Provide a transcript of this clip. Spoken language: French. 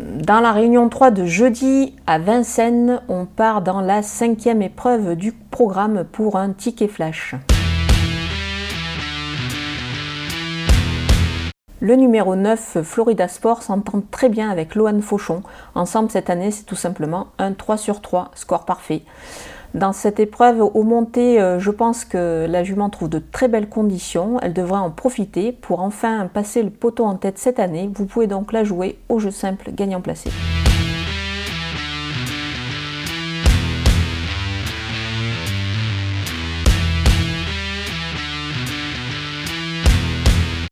Dans la réunion 3 de jeudi à Vincennes, on part dans la cinquième épreuve du programme pour un ticket flash. Le numéro 9, Florida Sport, s'entend très bien avec Lohan Fauchon. Ensemble, cette année, c'est tout simplement un 3 sur 3, score parfait. Dans cette épreuve au monté, euh, je pense que la jument trouve de très belles conditions. Elle devrait en profiter pour enfin passer le poteau en tête cette année. Vous pouvez donc la jouer au jeu simple gagnant placé.